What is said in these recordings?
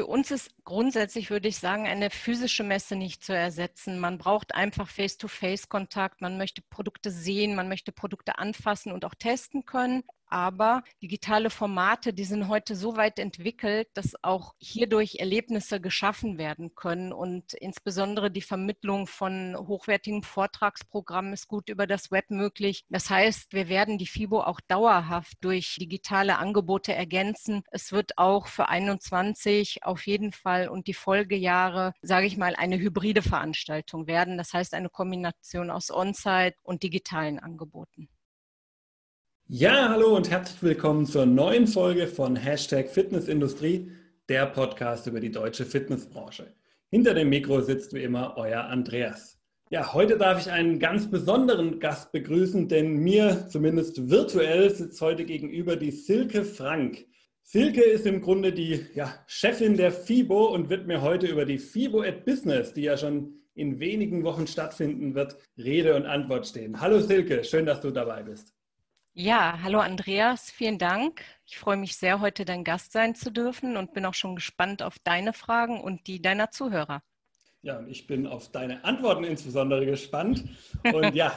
für uns ist grundsätzlich, würde ich sagen, eine physische Messe nicht zu ersetzen. Man braucht einfach Face-to-Face-Kontakt. Man möchte Produkte sehen, man möchte Produkte anfassen und auch testen können. Aber digitale Formate, die sind heute so weit entwickelt, dass auch hierdurch Erlebnisse geschaffen werden können. Und insbesondere die Vermittlung von hochwertigen Vortragsprogrammen ist gut über das Web möglich. Das heißt, wir werden die FIBO auch dauerhaft durch digitale Angebote ergänzen. Es wird auch für 21 auf jeden Fall und die Folgejahre, sage ich mal, eine hybride Veranstaltung werden. Das heißt, eine Kombination aus On-Site und digitalen Angeboten. Ja, hallo und herzlich willkommen zur neuen Folge von Hashtag Fitnessindustrie, der Podcast über die deutsche Fitnessbranche. Hinter dem Mikro sitzt wie immer euer Andreas. Ja, heute darf ich einen ganz besonderen Gast begrüßen, denn mir zumindest virtuell sitzt heute gegenüber die Silke Frank. Silke ist im Grunde die ja, Chefin der FIBO und wird mir heute über die FIBO at Business, die ja schon in wenigen Wochen stattfinden wird, Rede und Antwort stehen. Hallo Silke, schön, dass du dabei bist. Ja, hallo Andreas, vielen Dank. Ich freue mich sehr, heute dein Gast sein zu dürfen und bin auch schon gespannt auf deine Fragen und die deiner Zuhörer. Ja, und ich bin auf deine Antworten insbesondere gespannt. Und ja,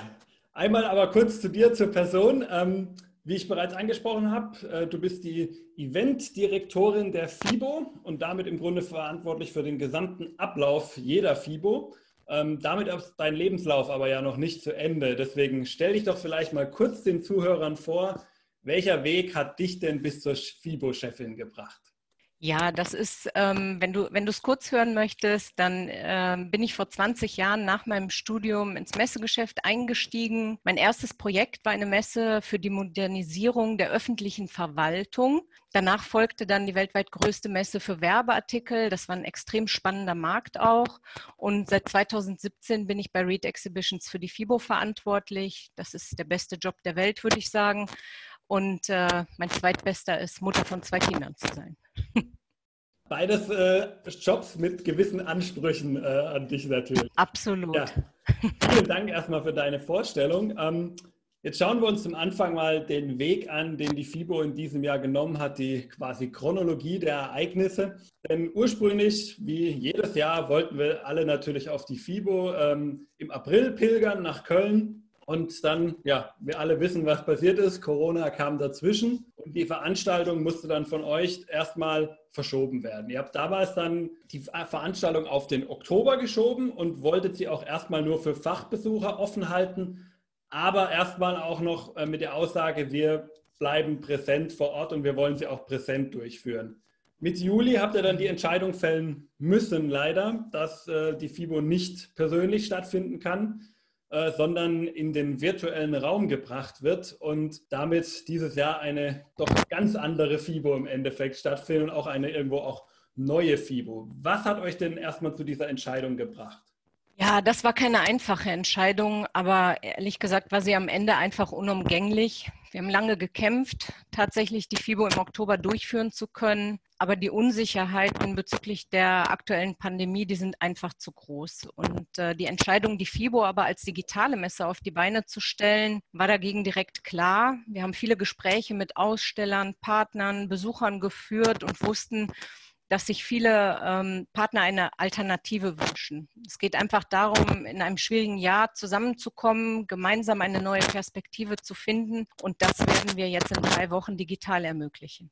einmal aber kurz zu dir, zur Person. Ähm, wie ich bereits angesprochen habe, äh, du bist die Eventdirektorin der FIBO und damit im Grunde verantwortlich für den gesamten Ablauf jeder FIBO. Ähm, damit ist dein Lebenslauf aber ja noch nicht zu Ende. Deswegen stell dich doch vielleicht mal kurz den Zuhörern vor, welcher Weg hat dich denn bis zur FIBO-Chefin gebracht? Ja, das ist, ähm, wenn du wenn du es kurz hören möchtest, dann ähm, bin ich vor 20 Jahren nach meinem Studium ins Messegeschäft eingestiegen. Mein erstes Projekt war eine Messe für die Modernisierung der öffentlichen Verwaltung. Danach folgte dann die weltweit größte Messe für Werbeartikel. Das war ein extrem spannender Markt auch. Und seit 2017 bin ich bei Read Exhibitions für die FIBO verantwortlich. Das ist der beste Job der Welt, würde ich sagen. Und äh, mein zweitbester ist, Mutter von zwei Kindern zu sein. Beides äh, Jobs mit gewissen Ansprüchen äh, an dich natürlich. Absolut. Ja. Vielen Dank erstmal für deine Vorstellung. Ähm, jetzt schauen wir uns zum Anfang mal den Weg an, den die FIBO in diesem Jahr genommen hat, die quasi Chronologie der Ereignisse. Denn ursprünglich, wie jedes Jahr, wollten wir alle natürlich auf die FIBO ähm, im April pilgern nach Köln. Und dann, ja, wir alle wissen, was passiert ist. Corona kam dazwischen und die Veranstaltung musste dann von euch erstmal verschoben werden. Ihr habt damals dann die Veranstaltung auf den Oktober geschoben und wolltet sie auch erstmal nur für Fachbesucher offen halten, aber erstmal auch noch äh, mit der Aussage, wir bleiben präsent vor Ort und wir wollen sie auch präsent durchführen. Mit Juli habt ihr dann die Entscheidung fällen müssen, leider, dass äh, die FIBO nicht persönlich stattfinden kann. Äh, sondern in den virtuellen Raum gebracht wird und damit dieses Jahr eine doch ganz andere FIBO im Endeffekt stattfindet und auch eine irgendwo auch neue FIBO. Was hat euch denn erstmal zu dieser Entscheidung gebracht? Ja, das war keine einfache Entscheidung, aber ehrlich gesagt war sie am Ende einfach unumgänglich. Wir haben lange gekämpft, tatsächlich die FIBO im Oktober durchführen zu können, aber die Unsicherheiten bezüglich der aktuellen Pandemie, die sind einfach zu groß. Und äh, die Entscheidung, die FIBO aber als digitale Messe auf die Beine zu stellen, war dagegen direkt klar. Wir haben viele Gespräche mit Ausstellern, Partnern, Besuchern geführt und wussten, dass sich viele ähm, Partner eine Alternative wünschen. Es geht einfach darum, in einem schwierigen Jahr zusammenzukommen, gemeinsam eine neue Perspektive zu finden. Und das werden wir jetzt in drei Wochen digital ermöglichen.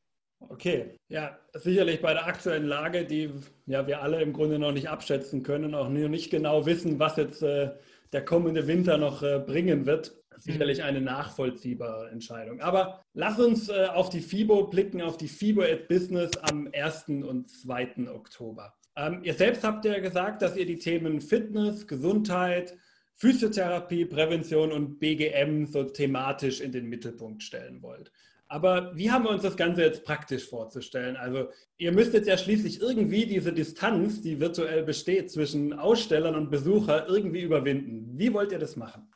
Okay, ja, sicherlich bei der aktuellen Lage, die ja wir alle im Grunde noch nicht abschätzen können, auch nicht genau wissen, was jetzt äh, der kommende Winter noch äh, bringen wird, sicherlich mhm. eine nachvollziehbare Entscheidung. Aber lass uns äh, auf die FIBO blicken, auf die FIBO at Business am 1. und 2. Oktober. Ähm, ihr selbst habt ja gesagt, dass ihr die Themen Fitness, Gesundheit, Physiotherapie, Prävention und BGM so thematisch in den Mittelpunkt stellen wollt. Aber wie haben wir uns das Ganze jetzt praktisch vorzustellen? Also ihr müsst jetzt ja schließlich irgendwie diese Distanz, die virtuell besteht zwischen Ausstellern und Besucher, irgendwie überwinden. Wie wollt ihr das machen?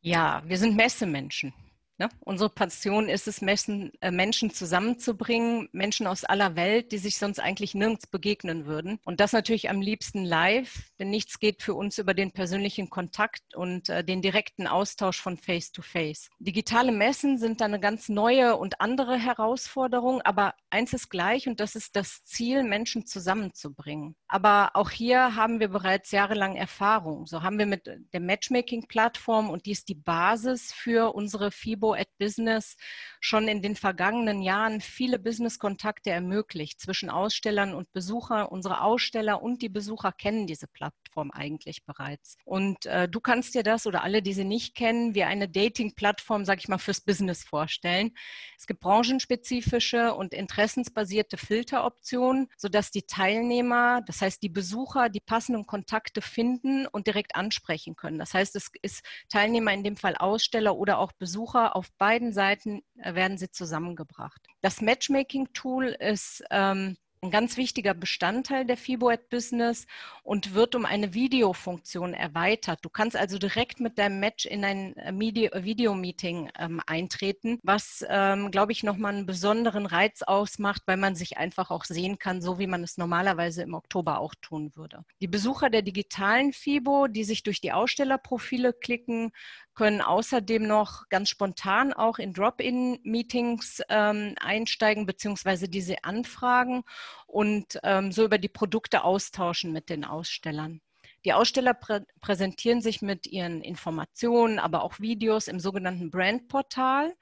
Ja, wir sind Messemenschen. Ne? Unsere Passion ist es, Menschen, äh, Menschen zusammenzubringen, Menschen aus aller Welt, die sich sonst eigentlich nirgends begegnen würden. Und das natürlich am liebsten live, denn nichts geht für uns über den persönlichen Kontakt und äh, den direkten Austausch von Face to Face. Digitale Messen sind dann eine ganz neue und andere Herausforderung, aber eins ist gleich und das ist das Ziel, Menschen zusammenzubringen. Aber auch hier haben wir bereits jahrelang Erfahrung. So haben wir mit der Matchmaking-Plattform und die ist die Basis für unsere FIBO at Business schon in den vergangenen Jahren viele Business-Kontakte ermöglicht zwischen Ausstellern und Besucher. Unsere Aussteller und die Besucher kennen diese Plattform eigentlich bereits. Und äh, du kannst dir das oder alle, die sie nicht kennen, wie eine Dating-Plattform, sag ich mal, fürs Business vorstellen. Es gibt branchenspezifische und interessensbasierte Filteroptionen, sodass die Teilnehmer, das heißt die Besucher, die passenden Kontakte finden und direkt ansprechen können. Das heißt, es ist Teilnehmer in dem Fall Aussteller oder auch Besucher auf beiden Seiten äh, werden sie zusammengebracht. Das Matchmaking-Tool ist ähm, ein ganz wichtiger Bestandteil der FIBO Business und wird um eine Videofunktion erweitert. Du kannst also direkt mit deinem Match in ein äh, Video-Meeting ähm, eintreten, was, ähm, glaube ich, nochmal einen besonderen Reiz ausmacht, weil man sich einfach auch sehen kann, so wie man es normalerweise im Oktober auch tun würde. Die Besucher der digitalen FIBO, die sich durch die Ausstellerprofile klicken, können außerdem noch ganz spontan auch in Drop-in-Meetings ähm, einsteigen beziehungsweise diese anfragen und ähm, so über die Produkte austauschen mit den Ausstellern. Die Aussteller prä präsentieren sich mit ihren Informationen, aber auch Videos im sogenannten Brandportal.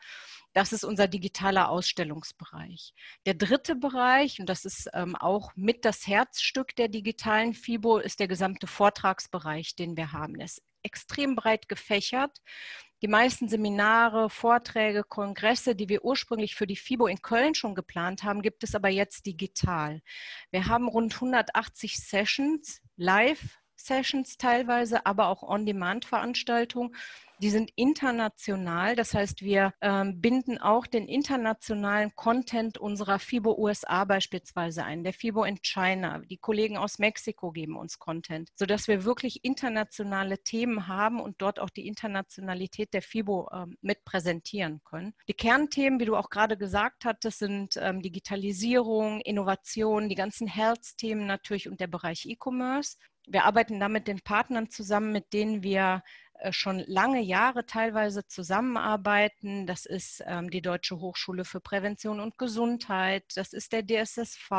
Das ist unser digitaler Ausstellungsbereich. Der dritte Bereich, und das ist ähm, auch mit das Herzstück der digitalen FIBO, ist der gesamte Vortragsbereich, den wir haben. Ist extrem breit gefächert. Die meisten Seminare, Vorträge, Kongresse, die wir ursprünglich für die FIBO in Köln schon geplant haben, gibt es aber jetzt digital. Wir haben rund 180 Sessions, Live-Sessions teilweise, aber auch On-Demand-Veranstaltungen die sind international, das heißt, wir ähm, binden auch den internationalen Content unserer FIBO USA beispielsweise ein, der FIBO in China. Die Kollegen aus Mexiko geben uns Content, sodass wir wirklich internationale Themen haben und dort auch die Internationalität der FIBO ähm, mit präsentieren können. Die Kernthemen, wie du auch gerade gesagt hattest, sind ähm, Digitalisierung, Innovation, die ganzen Health-Themen natürlich und der Bereich E-Commerce. Wir arbeiten da mit den Partnern zusammen, mit denen wir schon lange Jahre teilweise zusammenarbeiten. Das ist ähm, die Deutsche Hochschule für Prävention und Gesundheit, das ist der DSSV.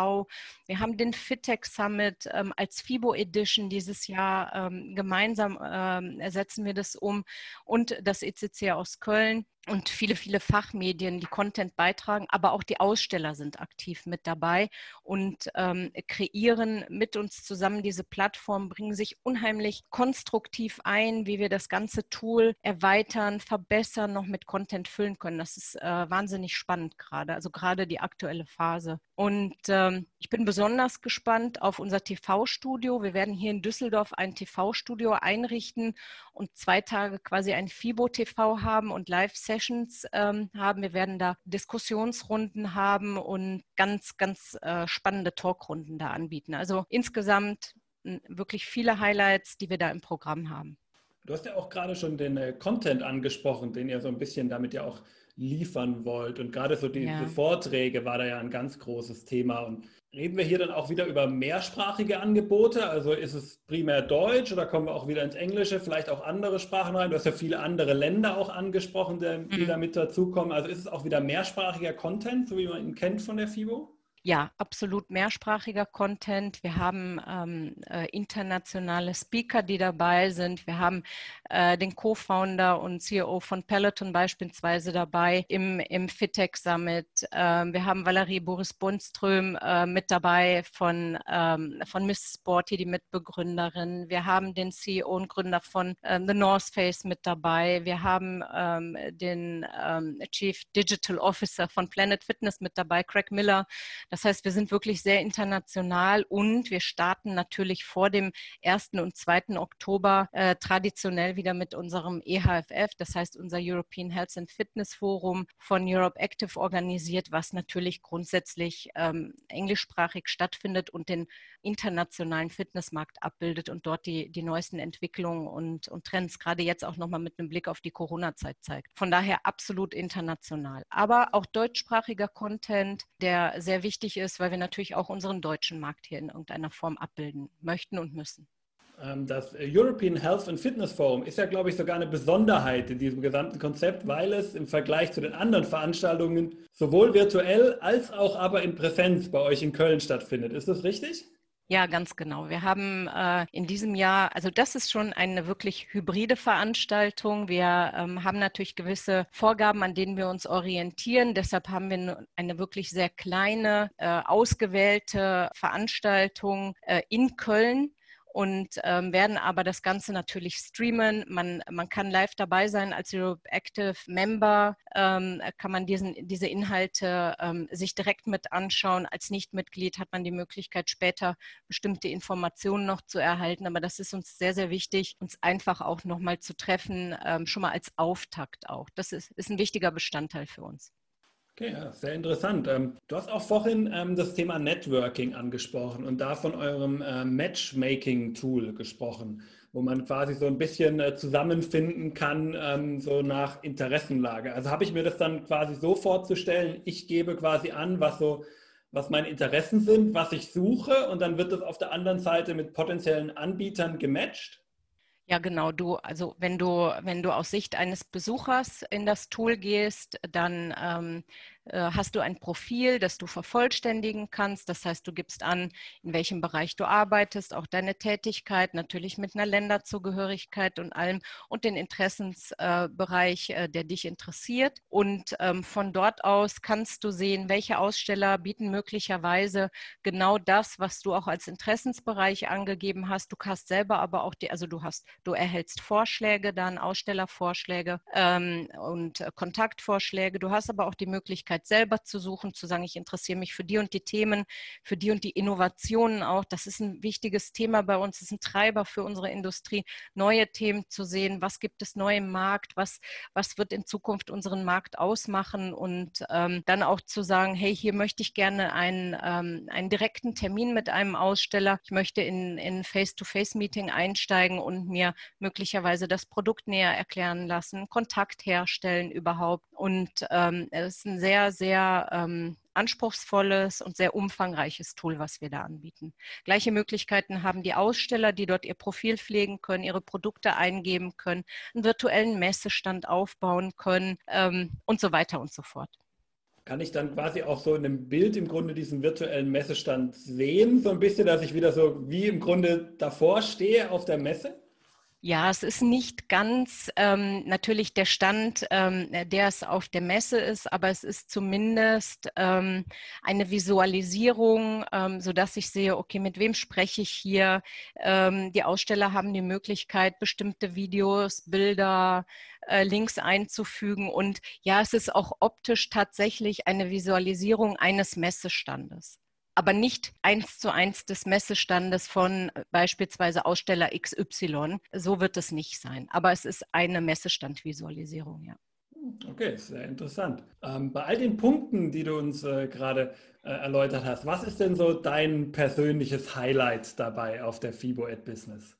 Wir haben den FITEC Summit ähm, als FIBO Edition dieses Jahr. Ähm, gemeinsam ähm, ersetzen wir das um und das ECC aus Köln und viele, viele Fachmedien, die Content beitragen, aber auch die Aussteller sind aktiv mit dabei und ähm, kreieren mit uns zusammen diese Plattform, bringen sich unheimlich konstruktiv ein, wie wir das ganze Tool erweitern, verbessern, noch mit Content füllen können. Das ist äh, wahnsinnig spannend gerade, also gerade die aktuelle Phase. Und ähm, ich bin besonders gespannt auf unser TV-Studio. Wir werden hier in Düsseldorf ein TV-Studio einrichten und zwei Tage quasi ein FIBO-TV haben und Live-Sessions ähm, haben. Wir werden da Diskussionsrunden haben und ganz, ganz äh, spannende Talkrunden da anbieten. Also insgesamt wirklich viele Highlights, die wir da im Programm haben. Du hast ja auch gerade schon den äh, Content angesprochen, den ihr so ein bisschen damit ja auch liefern wollt. Und gerade so diese ja. Vorträge war da ja ein ganz großes Thema. Und reden wir hier dann auch wieder über mehrsprachige Angebote? Also ist es primär Deutsch oder kommen wir auch wieder ins Englische, vielleicht auch andere Sprachen rein? Du hast ja viele andere Länder auch angesprochen, die, mhm. da mit dazukommen. Also ist es auch wieder mehrsprachiger Content, so wie man ihn kennt von der FIBO? Ja, absolut mehrsprachiger Content. Wir haben ähm, äh, internationale Speaker, die dabei sind. Wir haben äh, den Co-Founder und CEO von Peloton beispielsweise dabei im, im FITEC Summit. Ähm, wir haben Valerie Boris Bundström äh, mit dabei von, ähm, von Miss Sporty, die Mitbegründerin. Wir haben den CEO und Gründer von äh, The North Face mit dabei. Wir haben ähm, den ähm, Chief Digital Officer von Planet Fitness mit dabei, Craig Miller Das heißt, wir sind wirklich sehr international und wir starten natürlich vor dem 1. und 2. Oktober äh, traditionell wieder mit unserem EHFF, das heißt unser European Health and Fitness Forum von Europe Active organisiert, was natürlich grundsätzlich ähm, englischsprachig stattfindet und den internationalen Fitnessmarkt abbildet und dort die, die neuesten Entwicklungen und, und Trends, gerade jetzt auch nochmal mit einem Blick auf die Corona-Zeit zeigt. Von daher absolut international. Aber auch deutschsprachiger Content, der sehr wichtig ist, weil wir natürlich auch unseren deutschen Markt hier in irgendeiner Form abbilden möchten und müssen. Ähm, das European Health and Fitness Forum ist ja, glaube ich, sogar eine Besonderheit in diesem gesamten Konzept, weil es im Vergleich zu den anderen Veranstaltungen sowohl virtuell als auch aber in Präsenz bei euch in Köln stattfindet. Ist das richtig? Ja, ganz genau. Wir haben äh, in diesem Jahr, also das ist schon eine wirklich hybride Veranstaltung. Wir ähm, haben natürlich gewisse Vorgaben, an denen wir uns orientieren. Deshalb haben wir eine wirklich sehr kleine, äh, ausgewählte Veranstaltung äh, in Köln und ähm, werden aber das Ganze natürlich streamen. Man, man kann live dabei sein als Europe Active Member, ähm, kann man diesen, diese Inhalte ähm, sich direkt mit anschauen. Als Nichtmitglied hat man die Möglichkeit, später bestimmte Informationen noch zu erhalten. Aber das ist uns sehr, sehr wichtig, uns einfach auch nochmal zu treffen, ähm, schon mal als Auftakt auch. Das ist, ist ein wichtiger Bestandteil für uns. Okay, ja, sehr interessant. Ähm, du hast auch vorhin ähm, das Thema Networking angesprochen und da von eurem äh, Matchmaking-Tool gesprochen, wo man quasi so ein bisschen äh, zusammenfinden kann, ähm, so nach Interessenlage. Also habe ich mir das dann quasi so vorzustellen, ich gebe quasi an, was so was meine Interessen sind, was ich suche und dann wird das auf der anderen Seite mit potenziellen Anbietern gematcht? Ja, genau. Du, also wenn du, wenn du aus Sicht eines Besuchers in das Tool gehst, dann ähm, äh, hast du ein Profil, das du vervollständigen kannst. Das heißt, du gibst an, in welchem Bereich du arbeitest, auch deine Tätigkeit, natürlich mit einer Länderzugehörigkeit und allem und den Interessensbereich, äh, der dich interessiert. Und ähm, von dort aus kannst du sehen, welche Aussteller bieten möglicherweise genau das, was du auch als Interessensbereich angegeben hast. Du hast selber aber auch die, also du hast, du erhältst Vorschläge dann, Ausstellervorschläge ähm, und äh, Kontaktvorschläge. Du hast aber auch die Möglichkeit, Möglichkeit selber zu suchen, zu sagen, ich interessiere mich für die und die Themen, für die und die Innovationen auch. Das ist ein wichtiges Thema bei uns, das ist ein Treiber für unsere Industrie, neue Themen zu sehen, was gibt es neu im Markt, was, was wird in Zukunft unseren Markt ausmachen und ähm, dann auch zu sagen, hey, hier möchte ich gerne einen, ähm, einen direkten Termin mit einem Aussteller, ich möchte in ein Face-to-Face-Meeting einsteigen und mir möglicherweise das Produkt näher erklären lassen, Kontakt herstellen überhaupt. Und ähm, es ist ein sehr, sehr ähm, anspruchsvolles und sehr umfangreiches Tool, was wir da anbieten. Gleiche Möglichkeiten haben die Aussteller, die dort ihr Profil pflegen können, ihre Produkte eingeben können, einen virtuellen Messestand aufbauen können ähm, und so weiter und so fort. Kann ich dann quasi auch so in einem Bild im Grunde diesen virtuellen Messestand sehen, so ein bisschen, dass ich wieder so wie im Grunde davor stehe auf der Messe? Ja, es ist nicht ganz ähm, natürlich der Stand, ähm, der es auf der Messe ist, aber es ist zumindest ähm, eine Visualisierung, ähm, sodass ich sehe, okay, mit wem spreche ich hier? Ähm, die Aussteller haben die Möglichkeit, bestimmte Videos, Bilder, äh, Links einzufügen. Und ja, es ist auch optisch tatsächlich eine Visualisierung eines Messestandes aber nicht eins zu eins des Messestandes von äh, beispielsweise Aussteller XY. So wird es nicht sein. Aber es ist eine Messestandvisualisierung, ja. Okay, sehr interessant. Ähm, bei all den Punkten, die du uns äh, gerade äh, erläutert hast, was ist denn so dein persönliches Highlight dabei auf der FIBO Ad Business?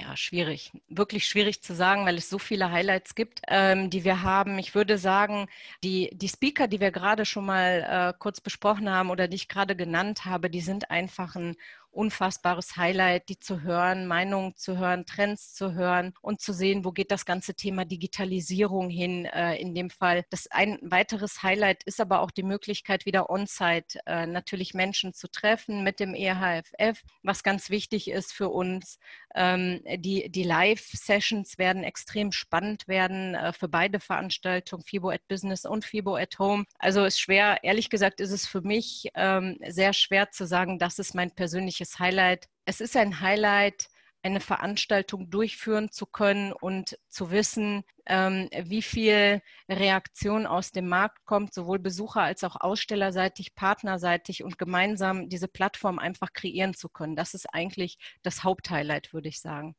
Ja, schwierig. Wirklich schwierig zu sagen, weil es so viele Highlights gibt, ähm, die wir haben. Ich würde sagen, die, die Speaker, die wir gerade schon mal äh, kurz besprochen haben oder die ich gerade genannt habe, die sind einfach ein unfassbares Highlight, die zu hören, Meinungen zu hören, Trends zu hören und zu sehen, wo geht das ganze Thema Digitalisierung hin äh, in dem Fall. Das ein weiteres Highlight ist aber auch die Möglichkeit, wieder on-site äh, natürlich Menschen zu treffen mit dem EHFF, was ganz wichtig ist für uns. Ähm, die die Live-Sessions werden extrem spannend werden äh, für beide Veranstaltungen, FIBO at Business und FIBO at Home. Also ist schwer, ehrlich gesagt, ist es für mich ähm, sehr schwer zu sagen, das ist mein persönliches persönliches Highlight. Es ist ein Highlight, eine Veranstaltung durchführen zu können und zu wissen, ähm, wie viel Reaktion aus dem Markt kommt, sowohl Besucher als auch ausstellerseitig, partnerseitig und gemeinsam diese Plattform einfach kreieren zu können. Das ist eigentlich das Haupthighlight, würde ich sagen.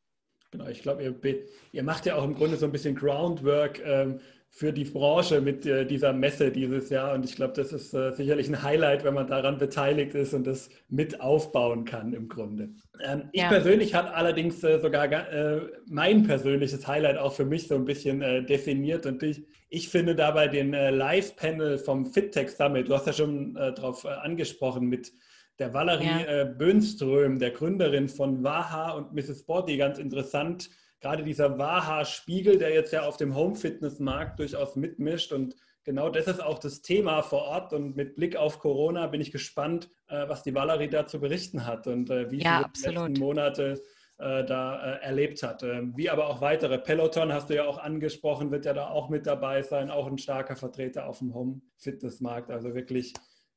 Genau, ich glaube, ihr, ihr, macht ja auch im Grunde so ein bisschen Groundwork ähm, für die Branche mit äh, dieser Messe dieses Jahr. Und ich glaube, das ist äh, sicherlich ein Highlight, wenn man daran beteiligt ist und das mit aufbauen kann im Grunde. Ähm, ich persönlich habe allerdings äh, sogar äh, mein persönliches Highlight auch für mich so ein bisschen äh, definiert. Und ich, ich finde dabei den äh, Live-Panel vom FitTech Summit, du hast ja schon darauf angesprochen, mit der Valerie ja. Böhnström, der Gründerin von Waha und Mrs. Body, ganz interessant gerade dieser Waha-Spiegel, der jetzt ja auf dem Home-Fitness-Markt durchaus mitmischt und genau das ist auch das Thema vor Ort und mit Blick auf Corona bin ich gespannt, äh, was die Valerie da zu berichten hat und äh, wie ja, sie die letzten Monate äh, da erlebt hat. Ähm, wie aber auch weitere. Peloton hast du ja auch angesprochen, wird ja da auch mit dabei sein, auch ein starker Vertreter auf dem Home-Fitness-Markt. Also wirklich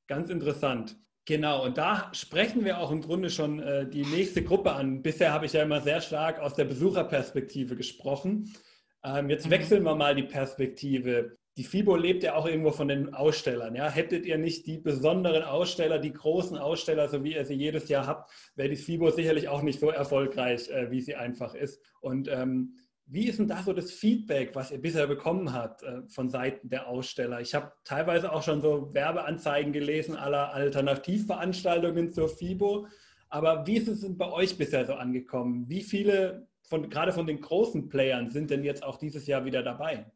ganz interessant. Genau, und da sprechen wir auch im Grunde schon äh, die nächste Gruppe an. Bisher habe ich ja immer sehr stark aus der Besucherperspektive gesprochen. Ähm, jetzt mhm. wechseln wir mal die Perspektive. Die FIBO lebt ja auch irgendwo von den Ausstellern. Ja? Hättet ihr nicht die besonderen Aussteller, die großen Aussteller, so wie ihr sie jedes Jahr habt, wäre die FIBO sicherlich auch nicht so erfolgreich, äh, wie sie einfach ist. Und ähm, wie ist denn da so das Feedback, was ihr bisher bekommen habt äh, von Seiten der Aussteller? Ich habe teilweise auch schon so Werbeanzeigen gelesen aller Alternativveranstaltungen zur FIBO. Aber wie ist es denn bei euch bisher so angekommen? Wie viele von, gerade von den großen Playern sind denn jetzt auch dieses Jahr wieder dabei?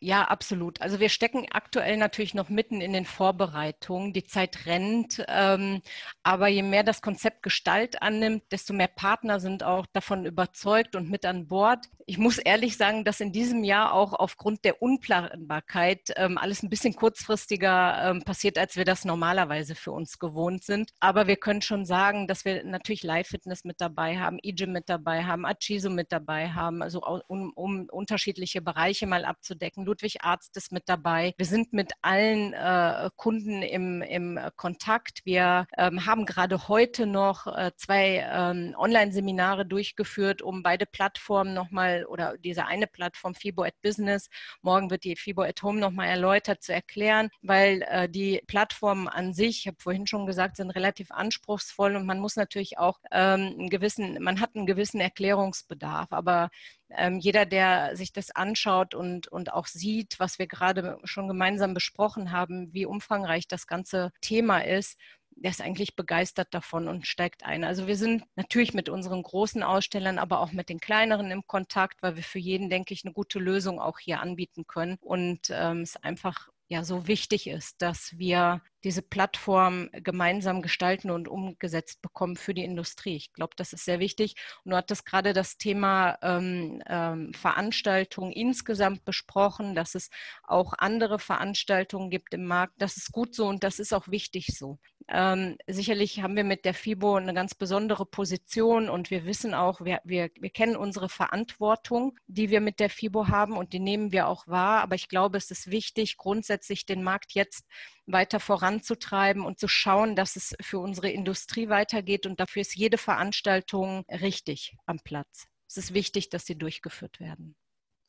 Ja, absolut. Also wir stecken aktuell natürlich noch mitten in den Vorbereitungen. Die Zeit rennt. Ähm, aber je mehr das Konzept Gestalt annimmt, desto mehr Partner sind auch davon überzeugt und mit an Bord. Ich muss ehrlich sagen, dass in diesem Jahr auch aufgrund der Unplanbarkeit ähm, alles ein bisschen kurzfristiger ähm, passiert, als wir das normalerweise für uns gewohnt sind. Aber wir können schon sagen, dass wir natürlich Live-Fitness mit dabei haben, EGYM mit dabei haben, Achiso mit dabei haben, also um, um unterschiedliche Bereiche mal abzudecken Ludwig Arzt ist mit dabei. Wir sind mit allen äh, Kunden im, im Kontakt. Wir ähm, haben gerade heute noch äh, zwei ähm, Online-Seminare durchgeführt, um beide Plattformen nochmal oder diese eine Plattform FIBO at Business, morgen wird die FIBO at Home nochmal erläutert zu erklären, weil äh, die Plattformen an sich, ich habe vorhin schon gesagt, sind relativ anspruchsvoll und man muss natürlich auch ähm, einen gewissen, man hat einen gewissen Erklärungsbedarf, aber ähm, jeder, der sich das anschaut und, und auch sieht, was wir gerade schon gemeinsam besprochen haben, wie umfangreich das ganze Thema ist, der ist eigentlich begeistert davon und steigt ein. Also wir sind natürlich mit unseren großen Ausstellern, aber auch mit den kleineren im Kontakt, weil wir für jeden, denke ich, eine gute Lösung auch hier anbieten können. Und ähm, es einfach ja so wichtig ist, dass wir diese Plattform gemeinsam gestalten und umgesetzt bekommen für die Industrie. Ich glaube, das ist sehr wichtig. Und du hattest gerade das Thema ähm, ähm, Veranstaltungen insgesamt besprochen, dass es auch andere Veranstaltungen gibt im Markt. Das ist gut so und das ist auch wichtig so. Ähm, sicherlich haben wir mit der FIBO eine ganz besondere Position und wir wissen auch, wir, wir, wir kennen unsere Verantwortung, die wir mit der FIBO haben und die nehmen wir auch wahr. Aber ich glaube, es ist wichtig, grundsätzlich den Markt jetzt weiter voranzutreiben und zu schauen, dass es für unsere Industrie weitergeht. Und dafür ist jede Veranstaltung richtig am Platz. Es ist wichtig, dass sie durchgeführt werden.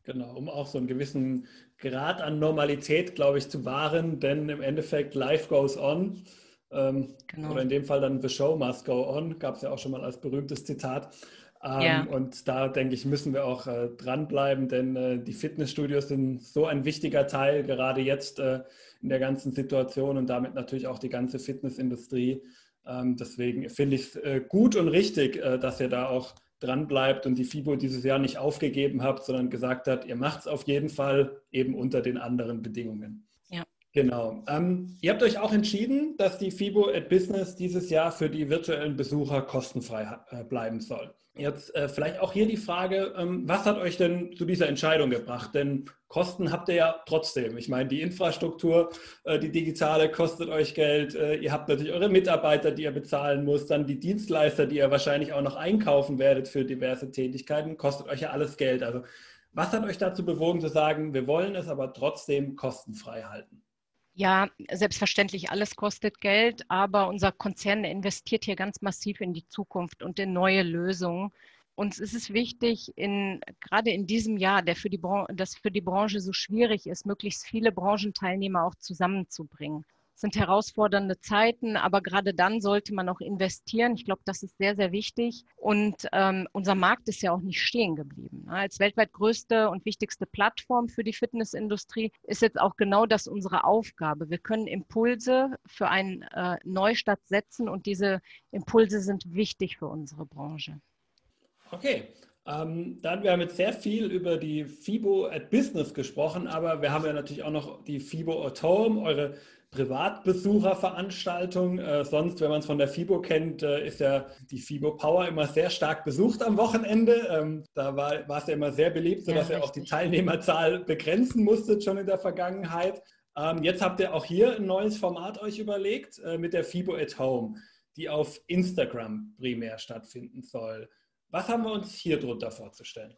Genau, um auch so einen gewissen Grad an Normalität, glaube ich, zu wahren, denn im Endeffekt life goes on. Ähm, genau. Oder in dem Fall dann The Show must go on, gab es ja auch schon mal als berühmtes Zitat. Ähm, ja. Und da denke ich, müssen wir auch äh, dranbleiben, denn äh, die Fitnessstudios sind so ein wichtiger Teil, gerade jetzt äh, in der ganzen Situation und damit natürlich auch die ganze Fitnessindustrie. Ähm, deswegen finde ich es äh, gut und richtig, äh, dass ihr da auch dranbleibt und die FIBO dieses Jahr nicht aufgegeben habt, sondern gesagt hat, ihr macht es auf jeden Fall eben unter den anderen Bedingungen. Ja. Genau. Ähm, ihr habt euch auch entschieden, dass die FIBO at Business dieses Jahr für die virtuellen Besucher kostenfrei äh, bleiben soll. Jetzt äh, vielleicht auch hier die Frage, ähm, was hat euch denn zu dieser Entscheidung gebracht? Denn Kosten habt ihr ja trotzdem. Ich meine, die Infrastruktur, äh, die digitale kostet euch Geld. Äh, ihr habt natürlich eure Mitarbeiter, die ihr bezahlen müsst, dann die Dienstleister, die ihr wahrscheinlich auch noch einkaufen werdet für diverse Tätigkeiten, kostet euch ja alles Geld. Also was hat euch dazu bewogen zu sagen, wir wollen es aber trotzdem kostenfrei halten? Ja, selbstverständlich, alles kostet Geld, aber unser Konzern investiert hier ganz massiv in die Zukunft und in neue Lösungen. uns ist es wichtig, in, gerade in diesem Jahr, der für die das für die Branche so schwierig ist, möglichst viele Branchenteilnehmer auch zusammenzubringen sind herausfordernde Zeiten, aber gerade dann sollte man auch investieren. Ich glaube, das ist sehr, sehr wichtig. Und ähm, unser Markt ist ja auch nicht stehen geblieben. Als weltweit größte und wichtigste Plattform für die Fitnessindustrie ist jetzt auch genau das unsere Aufgabe. Wir können Impulse für einen äh, Neustart setzen und diese Impulse sind wichtig für unsere Branche. Okay, ähm, dann, wir haben jetzt sehr viel über die FIBO at Business gesprochen, aber wir haben ja natürlich auch noch die FIBO at Home, eure Privatbesucherveranstaltung. Äh, sonst, wenn man es von der FIBO kennt, äh, ist ja die FIBO Power immer sehr stark besucht am Wochenende. Ähm, da war, es ja immer sehr beliebt, sodass ja, ihr auch die Teilnehmerzahl begrenzen musstet schon in der Vergangenheit. Ähm, jetzt habt ihr auch hier ein neues Format euch überlegt äh, mit der FIBO at Home, die auf Instagram primär stattfinden soll. Was haben wir uns hier drunter vorzustellen?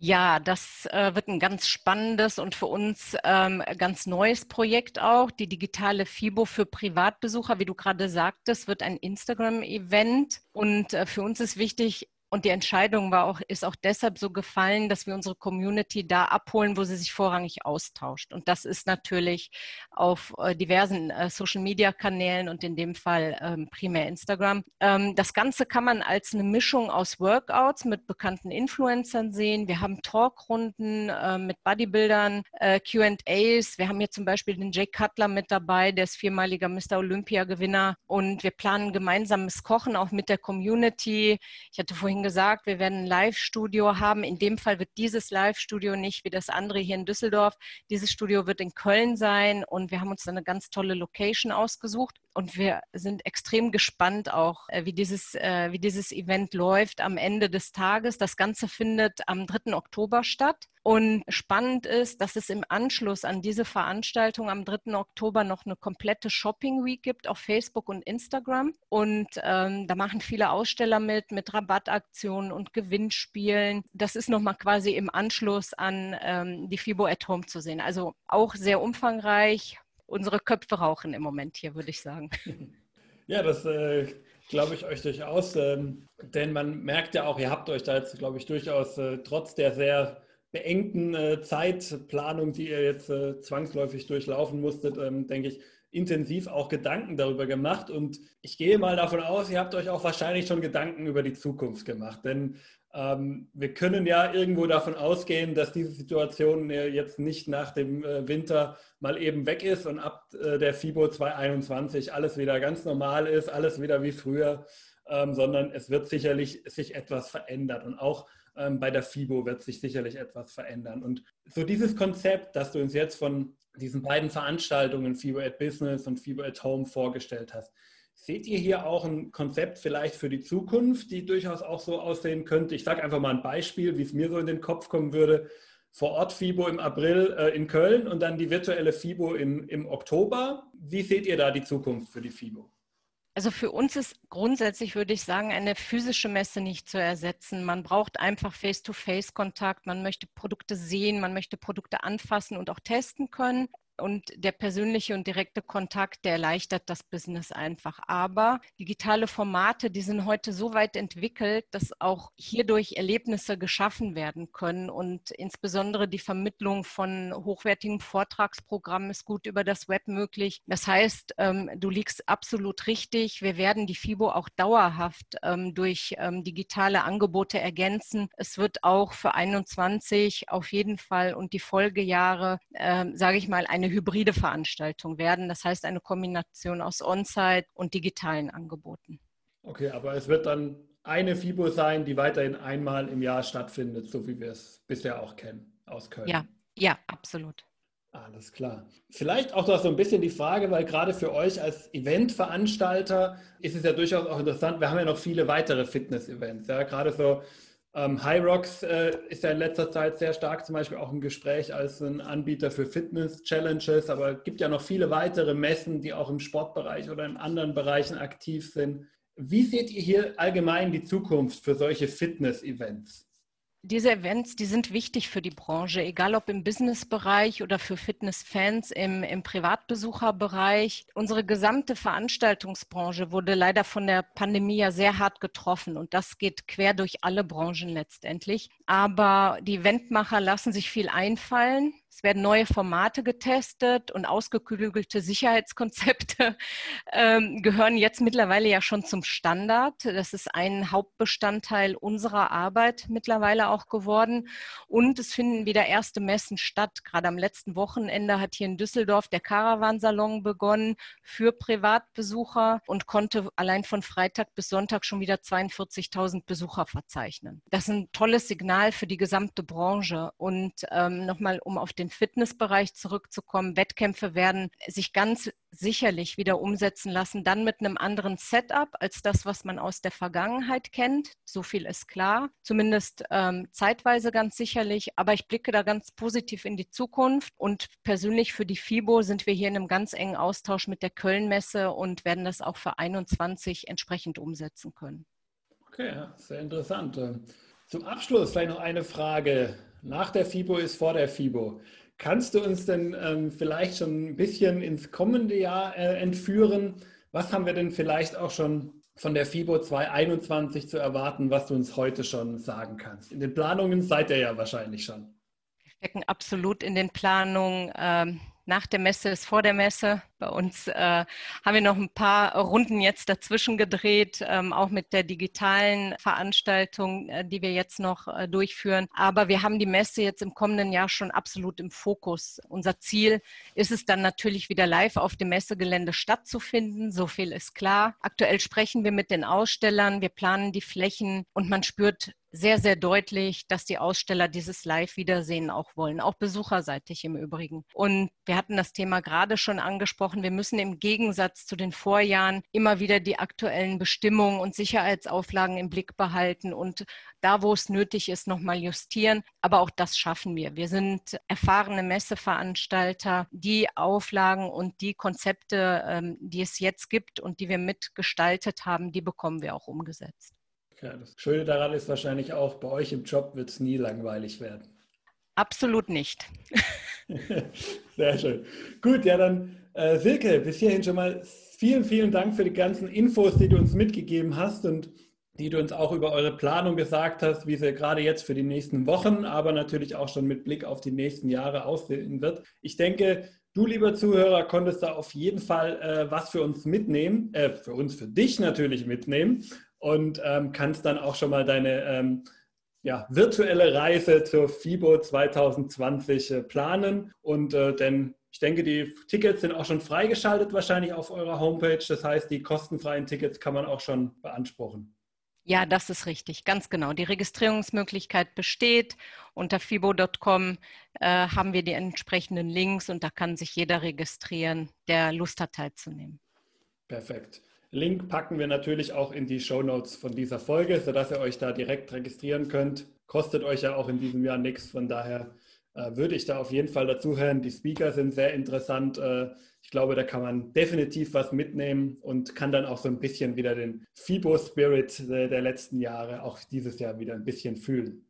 Ja, das äh, wird ein ganz spannendes und für uns ähm, ganz neues Projekt auch. Die digitale FIBO für Privatbesucher, wie du gerade sagtest, wird ein Instagram-Event. Und äh, für uns ist wichtig, und die Entscheidung war auch, ist auch deshalb so gefallen, dass wir unsere Community da abholen, wo sie sich vorrangig austauscht. Und das ist natürlich auf äh, diversen äh, Social Media Kanälen und in dem Fall ähm, primär Instagram. Ähm, das Ganze kann man als eine Mischung aus Workouts mit bekannten Influencern sehen. Wir haben Talkrunden äh, mit Bodybuildern, äh, QAs. Wir haben hier zum Beispiel den Jake Cutler mit dabei, der ist viermaliger Mr. Olympia Gewinner. Und wir planen gemeinsames Kochen auch mit der Community. Ich hatte vorhin vorhin gesagt, wir werden ein Live-Studio haben. In dem Fall wird dieses Live-Studio nicht wie das andere hier in Düsseldorf. Dieses Studio wird in Köln sein und wir haben uns eine ganz tolle Location ausgesucht. Und wir sind extrem gespannt auch, äh, wie dieses, äh, wie dieses Event läuft am Ende des Tages. Das Ganze findet am 3. Oktober statt. Und spannend ist, dass es im Anschluss an diese Veranstaltung am 3. Oktober noch eine komplette Shopping Week gibt auf Facebook und Instagram. Und ähm, da machen viele Aussteller mit, mit Rabattaktionen und Gewinnspielen. Das ist nochmal quasi im Anschluss an ähm, die FIBO at Home zu sehen. Also auch sehr umfangreich, unsere Köpfe rauchen im Moment hier, würde ich sagen. Ja, das äh, glaube ich euch durchaus. Ähm, denn man merkt ja auch, ihr habt euch da jetzt, glaube ich, durchaus äh, trotz der sehr beengten äh, Zeitplanung, die ihr jetzt äh, zwangsläufig durchlaufen musstet, ähm, denke ich, intensiv auch Gedanken darüber gemacht. Und ich gehe mal davon aus, ihr habt euch auch wahrscheinlich schon Gedanken über die Zukunft gemacht. Denn wir können ja irgendwo davon ausgehen, dass diese Situation jetzt nicht nach dem äh, Winter mal eben weg ist und ab äh, der FIBO 2021 alles wieder ganz normal ist, alles wieder wie früher, ähm, sondern es wird sicherlich sich etwas verändern und auch ähm, bei der FIBO wird sich sicherlich etwas verändern. Und so dieses Konzept, das du uns jetzt von diesen beiden Veranstaltungen, FIBO at Business und FIBO at Home, vorgestellt hast, Seht ihr hier auch ein Konzept vielleicht für die Zukunft, die durchaus auch so aussehen könnte? Ich sage einfach mal ein Beispiel, wie es mir so in den Kopf kommen würde. Vor Ort FIBO im April äh, in Köln und dann die virtuelle FIBO im, im Oktober. Wie seht ihr da die Zukunft für die FIBO? Also für uns ist grundsätzlich, würde ich sagen, eine physische Messe nicht zu ersetzen. Man braucht einfach Face-to-Face-Kontakt. Man möchte Produkte sehen, man möchte Produkte anfassen und auch testen können und der persönliche und direkte Kontakt, der erleichtert das Business einfach. Aber digitale Formate, die sind heute so weit entwickelt, dass auch hierdurch Erlebnisse geschaffen werden können und insbesondere die Vermittlung von hochwertigen Vortragsprogrammen ist gut über das Web möglich. Das heißt, ähm, du liegst absolut richtig. Wir werden die FIBO auch dauerhaft ähm, durch ähm, digitale Angebote ergänzen. Es wird auch für 21 auf jeden Fall und die Folgejahre, sage ich mal, eine eine hybride Veranstaltung werden. Das heißt eine Kombination aus On-Site und digitalen Angeboten. Okay, aber es wird dann eine FIBO sein, die weiterhin einmal im Jahr stattfindet, so wie wir es bisher auch kennen aus Köln. Ja, ja, absolut. Alles klar. Vielleicht auch noch so ein bisschen die Frage, weil gerade für euch als Eventveranstalter ist es ja durchaus auch interessant. Wir haben ja noch viele weitere Fitness-Events. Ja, gerade so ähm, High Rocks äh, ist ja in letzter Zeit sehr stark zum Beispiel auch im Gespräch als ein Anbieter für Fitness-Challenges, aber es gibt ja noch viele weitere Messen, die auch im Sportbereich oder in anderen Bereichen aktiv sind. Wie seht ihr hier allgemein die Zukunft für solche Fitness-Events? Diese Events, die sind wichtig für die Branche, egal ob im Businessbereich oder für Fitnessfans im, im Privatbesucherbereich. Unsere gesamte Veranstaltungsbranche wurde leider von der Pandemie ja sehr hart getroffen und das geht quer durch alle Branchen letztendlich. Aber die Eventmacher lassen sich viel einfallen. Es werden neue Formate getestet und ausgeklügelte Sicherheitskonzepte ähm, gehören jetzt mittlerweile ja schon zum Standard. Das ist ein Hauptbestandteil unserer Arbeit mittlerweile auch geworden. Und es finden wieder erste Messen statt. Gerade am letzten Wochenende hat hier in Düsseldorf der Caravansalon begonnen für Privatbesucher und konnte allein von Freitag bis Sonntag schon wieder 42.000 Besucher verzeichnen. Das ist ein tolles Signal für die gesamte Branche. Und ähm, nochmal, um auf den den Fitnessbereich zurückzukommen. Wettkämpfe werden sich ganz sicherlich wieder umsetzen lassen, dann mit einem anderen Setup als das, was man aus der Vergangenheit kennt. So viel ist klar, zumindest ähm, zeitweise ganz sicherlich. Aber ich blicke da ganz positiv in die Zukunft und persönlich für die FIBO sind wir hier in einem ganz engen Austausch mit der Köln-Messe und werden das auch für 21 entsprechend umsetzen können. Okay, sehr interessant. Zum Abschluss vielleicht noch eine Frage. Nach der FIBO ist vor der FIBO. Kannst du uns denn ähm, vielleicht schon ein bisschen ins kommende Jahr äh, entführen? Was haben wir denn vielleicht auch schon von der FIBO 2021 zu erwarten, was du uns heute schon sagen kannst? In den Planungen seid ihr ja wahrscheinlich schon. Wir stecken absolut in den Planungen. Ähm, nach der Messe ist vor der Messe. Bei uns äh, haben wir noch ein paar Runden jetzt dazwischen gedreht, ähm, auch mit der digitalen Veranstaltung, äh, die wir jetzt noch äh, durchführen. Aber wir haben die Messe jetzt im kommenden Jahr schon absolut im Fokus. Unser Ziel ist es dann natürlich wieder live auf dem Messegelände stattzufinden. So viel ist klar. Aktuell sprechen wir mit den Ausstellern. Wir planen die Flächen und man spürt sehr, sehr deutlich, dass die Aussteller dieses Live-Wiedersehen auch wollen, auch besucherseitig im Übrigen. Und wir hatten das Thema gerade schon angesprochen. Wir müssen im Gegensatz zu den Vorjahren immer wieder die aktuellen Bestimmungen und Sicherheitsauflagen im Blick behalten und da, wo es nötig ist, nochmal justieren. Aber auch das schaffen wir. Wir sind erfahrene Messeveranstalter. Die Auflagen und die Konzepte, ähm, die es jetzt gibt und die wir mitgestaltet haben, die bekommen wir auch umgesetzt. Ja, das Schöne daran ist wahrscheinlich auch, bei euch im Job wird es nie langweilig werden. Absolut nicht. Sehr schön. Gut, ja dann äh, Silke, bis hierhin schon mal vielen, vielen Dank für die ganzen Infos, die du uns mitgegeben hast und die du uns auch über eure Planung gesagt hast, wie sie gerade jetzt für die nächsten Wochen, aber natürlich auch schon mit Blick auf die nächsten Jahre aussehen wird. Ich denke, du, lieber Zuhörer, konntest da auf jeden Fall äh, was für uns mitnehmen, äh, für uns, für dich natürlich mitnehmen und ähm, kannst dann auch schon mal deine ähm, ja, virtuelle Reise zur FIBO 2020 äh, planen. Und äh, denn ich denke, die Tickets sind auch schon freigeschaltet wahrscheinlich auf eurer Homepage. Das heißt, die kostenfreien Tickets kann man auch schon beanspruchen. Ja, das ist richtig, ganz genau. Die Registrierungsmöglichkeit besteht. Unter fibo.com äh, haben wir die entsprechenden Links und da kann sich jeder registrieren, der Lust hat teilzunehmen. Perfekt. Link packen wir natürlich auch in die Show Notes von dieser Folge, sodass ihr euch da direkt registrieren könnt. Kostet euch ja auch in diesem Jahr nichts. Von daher äh, würde ich da auf jeden Fall dazuhören. Die Speaker sind sehr interessant. Äh, ich glaube, da kann man definitiv was mitnehmen und kann dann auch so ein bisschen wieder den FIBO-Spirit äh, der letzten Jahre auch dieses Jahr wieder ein bisschen fühlen.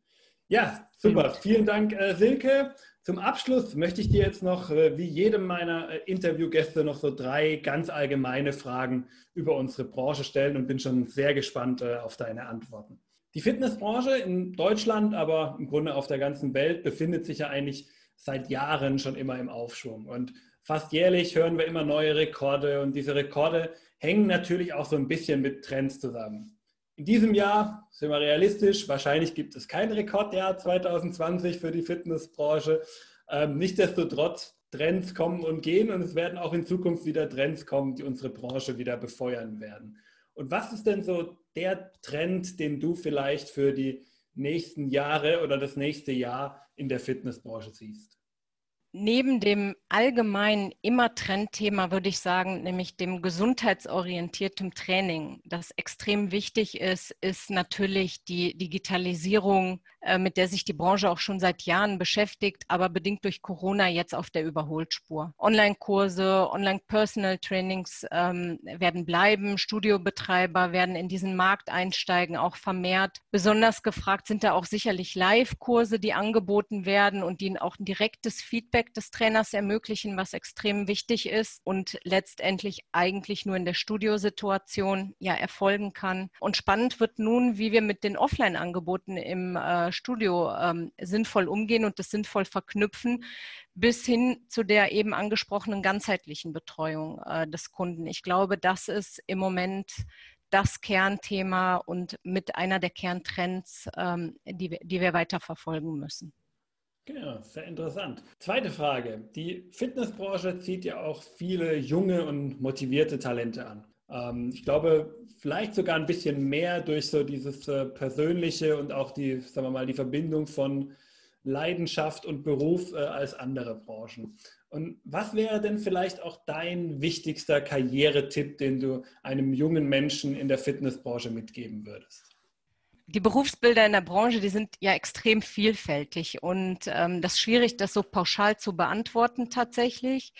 Ja, super. Vielen Dank, äh, Silke. Zum Abschluss möchte ich dir jetzt noch, äh, wie jedem meiner äh, Interviewgäste, noch so drei ganz allgemeine Fragen über unsere Branche stellen und bin schon sehr gespannt auf deine Antworten. Die Fitnessbranche in Deutschland, aber im Grunde auf der ganzen Welt befindet sich ja eigentlich seit Jahren schon immer im Aufschwung. Und fast jährlich hören wir immer neue Rekorde und diese Rekorde hängen natürlich auch so ein bisschen mit Trends zusammen. In diesem Jahr sind wir realistisch. Wahrscheinlich gibt es kein Rekordjahr 2020 für die Fitnessbranche. Ähm, nichtsdestotrotz, Trends kommen und gehen und es werden auch in Zukunft wieder Trends kommen, die unsere Branche wieder befeuern werden. Und was ist denn so der Trend, den du vielleicht für die nächsten Jahre oder das nächste Jahr in der Fitnessbranche siehst? Neben dem allgemeinen immer Trendthema würde ich sagen, nämlich dem gesundheitsorientierten Training, das extrem wichtig ist, ist natürlich die Digitalisierung, äh, mit der sich die Branche auch schon seit Jahren beschäftigt, aber bedingt durch Corona jetzt auf der Überholspur. Online-Kurse, Online-Personal-Trainings ähm, werden bleiben, Studiobetreiber werden in diesen Markt einsteigen, auch vermehrt. Besonders gefragt sind da auch sicherlich Live-Kurse, die angeboten werden und die auch ein direktes Feedback des Trainers ermöglichen, was extrem wichtig ist und letztendlich eigentlich nur in der Studiosituation ja erfolgen kann. Und spannend wird nun, wie wir mit den Offline-Angeboten im äh, Studio ähm, sinnvoll umgehen und das sinnvoll verknüpfen, bis hin zu der eben angesprochenen ganzheitlichen Betreuung äh, des Kunden. Ich glaube, das ist im Moment das Kernthema und mit einer der Kerntrends, ähm, die, die wir weiter verfolgen müssen. Genau, sehr interessant. Zweite Frage. Die Fitnessbranche zieht ja auch viele junge und motivierte Talente an. Ähm, ich glaube, vielleicht sogar ein bisschen mehr durch so dieses äh, persönliche und auch die, sagen wir mal, die Verbindung von Leidenschaft und Beruf äh, als andere Branchen. Und was wäre denn vielleicht auch dein wichtigster Karrieretipp, den du einem jungen Menschen in der Fitnessbranche mitgeben würdest? Die Berufsbilder in der Branche, die sind ja extrem vielfältig und ähm, das ist schwierig, das so pauschal zu beantworten tatsächlich.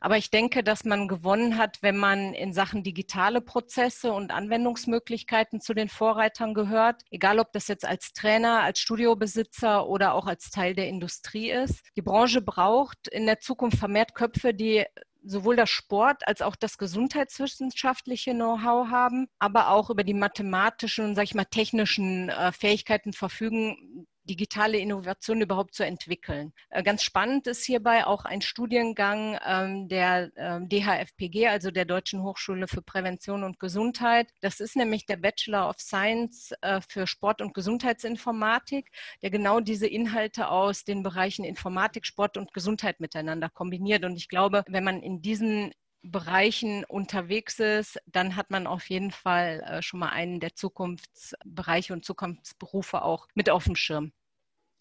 Aber ich denke, dass man gewonnen hat, wenn man in Sachen digitale Prozesse und Anwendungsmöglichkeiten zu den Vorreitern gehört, egal ob das jetzt als Trainer, als Studiobesitzer oder auch als Teil der Industrie ist. Die Branche braucht in der Zukunft vermehrt Köpfe, die sowohl das Sport als auch das gesundheitswissenschaftliche Know-how haben, aber auch über die mathematischen und, sag ich mal, technischen äh, Fähigkeiten verfügen, digitale Innovation überhaupt zu entwickeln. Äh, ganz spannend ist hierbei auch ein Studiengang ähm, der ähm, DHFPG, also der Deutschen Hochschule für Prävention und Gesundheit. Das ist nämlich der Bachelor of Science äh, für Sport- und Gesundheitsinformatik, der genau diese Inhalte aus den Bereichen Informatik, Sport und Gesundheit miteinander kombiniert. Und ich glaube, wenn man in diesen Bereichen unterwegs ist, dann hat man auf jeden Fall äh, schon mal einen der Zukunftsbereiche und Zukunftsberufe auch mit auf dem Schirm.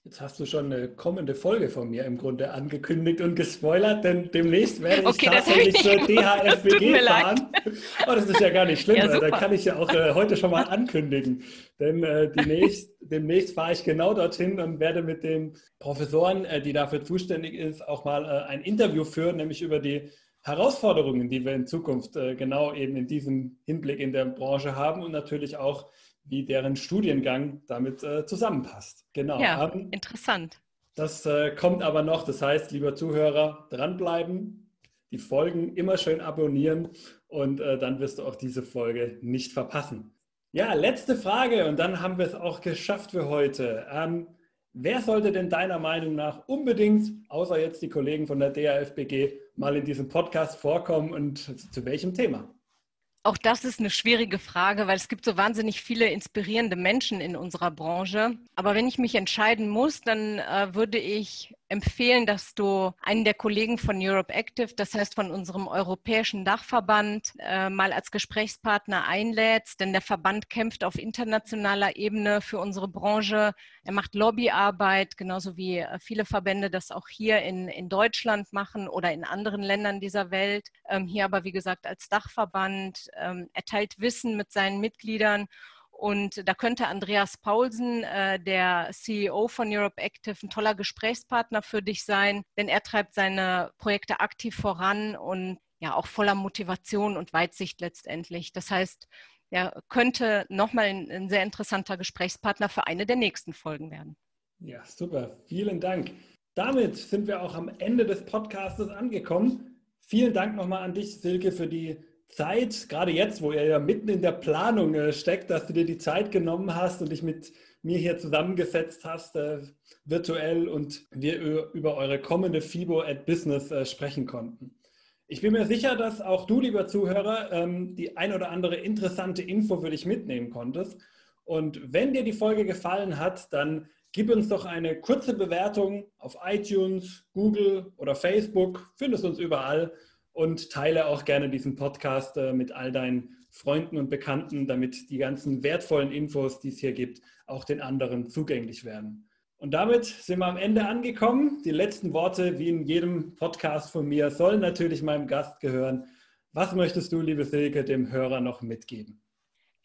Jetzt hast du schon eine kommende Folge von mir im Grunde angekündigt und gespoilert, denn demnächst werde ich okay, tatsächlich zur DHFBG fahren. Oh, das ist ja gar nicht schlimm, ja, da kann ich ja auch äh, heute schon mal ankündigen. Denn äh, demnächst, demnächst fahre ich genau dorthin und werde mit den Professoren, äh, die dafür zuständig ist, auch mal äh, ein Interview führen, nämlich über die Herausforderungen, die wir in Zukunft äh, genau eben in diesem Hinblick in der Branche haben und natürlich auch, wie deren Studiengang damit äh, zusammenpasst. Genau. Ja, um, interessant. Das äh, kommt aber noch. Das heißt, lieber Zuhörer, dranbleiben, die Folgen immer schön abonnieren und dann wirst du auch diese Folge nicht verpassen. Ja, letzte Frage und dann haben wir es auch geschafft für heute. Ähm, Wer sollte denn deiner Meinung nach unbedingt, außer jetzt die Kollegen von der DAFBG, mal in diesem Podcast vorkommen und zu welchem Thema? Auch das ist eine schwierige Frage, weil es gibt so wahnsinnig viele inspirierende Menschen in unserer Branche. Aber wenn ich mich entscheiden muss, dann äh, würde ich empfehlen, dass du einen der Kollegen von Europe Active, das heißt von unserem europäischen Dachverband, äh, mal als Gesprächspartner einlädst, denn der Verband kämpft auf internationaler Ebene für unsere Branche. Er macht Lobbyarbeit, genauso wie äh, viele Verbände das auch hier in, in Deutschland machen oder in anderen Ländern dieser Welt. Ähm, hier aber, wie gesagt, als Dachverband. Ähm, er teilt Wissen mit seinen Mitgliedern und da könnte Andreas Paulsen, äh, der CEO von Europe Active, ein toller Gesprächspartner für dich sein, denn er treibt seine Projekte aktiv voran und ja auch voller Motivation und Weitsicht letztendlich. Das heißt, er könnte nochmal ein, ein sehr interessanter Gesprächspartner für eine der nächsten Folgen werden. Ja, super. Vielen Dank. Damit sind wir auch am Ende des Podcasts angekommen. Vielen Dank nochmal an dich, Silke, für die Zeit, gerade jetzt, wo ihr ja mitten in der Planung äh, steckt, dass du dir die Zeit genommen hast und dich mit mir hier zusammengesetzt hast, äh, virtuell und wir über eure kommende FIBO at Business äh, sprechen konnten. Ich bin mir sicher, dass auch du, lieber Zuhörer, ähm, die ein oder andere interessante Info für dich mitnehmen konntest. Und wenn dir die Folge gefallen hat, dann gib uns doch eine kurze Bewertung auf iTunes, Google oder Facebook. Findest uns überall und teile auch gerne diesen Podcast äh, mit all deinen Freunden und Bekannten, damit die ganzen wertvollen Infos, die es hier gibt, auch den anderen zugänglich werden. Und damit sind wir am Ende angekommen. Die letzten Worte, wie in jedem Podcast von mir, sollen natürlich meinem Gast gehören. Was möchtest du, liebe Silke, dem Hörer noch mitgeben?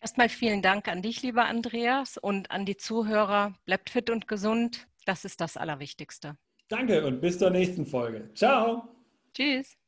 Erstmal vielen Dank an dich, lieber Andreas, und an die Zuhörer. Bleibt fit und gesund. Das ist das Allerwichtigste. Danke und bis zur nächsten Folge. Ciao. Tschüss.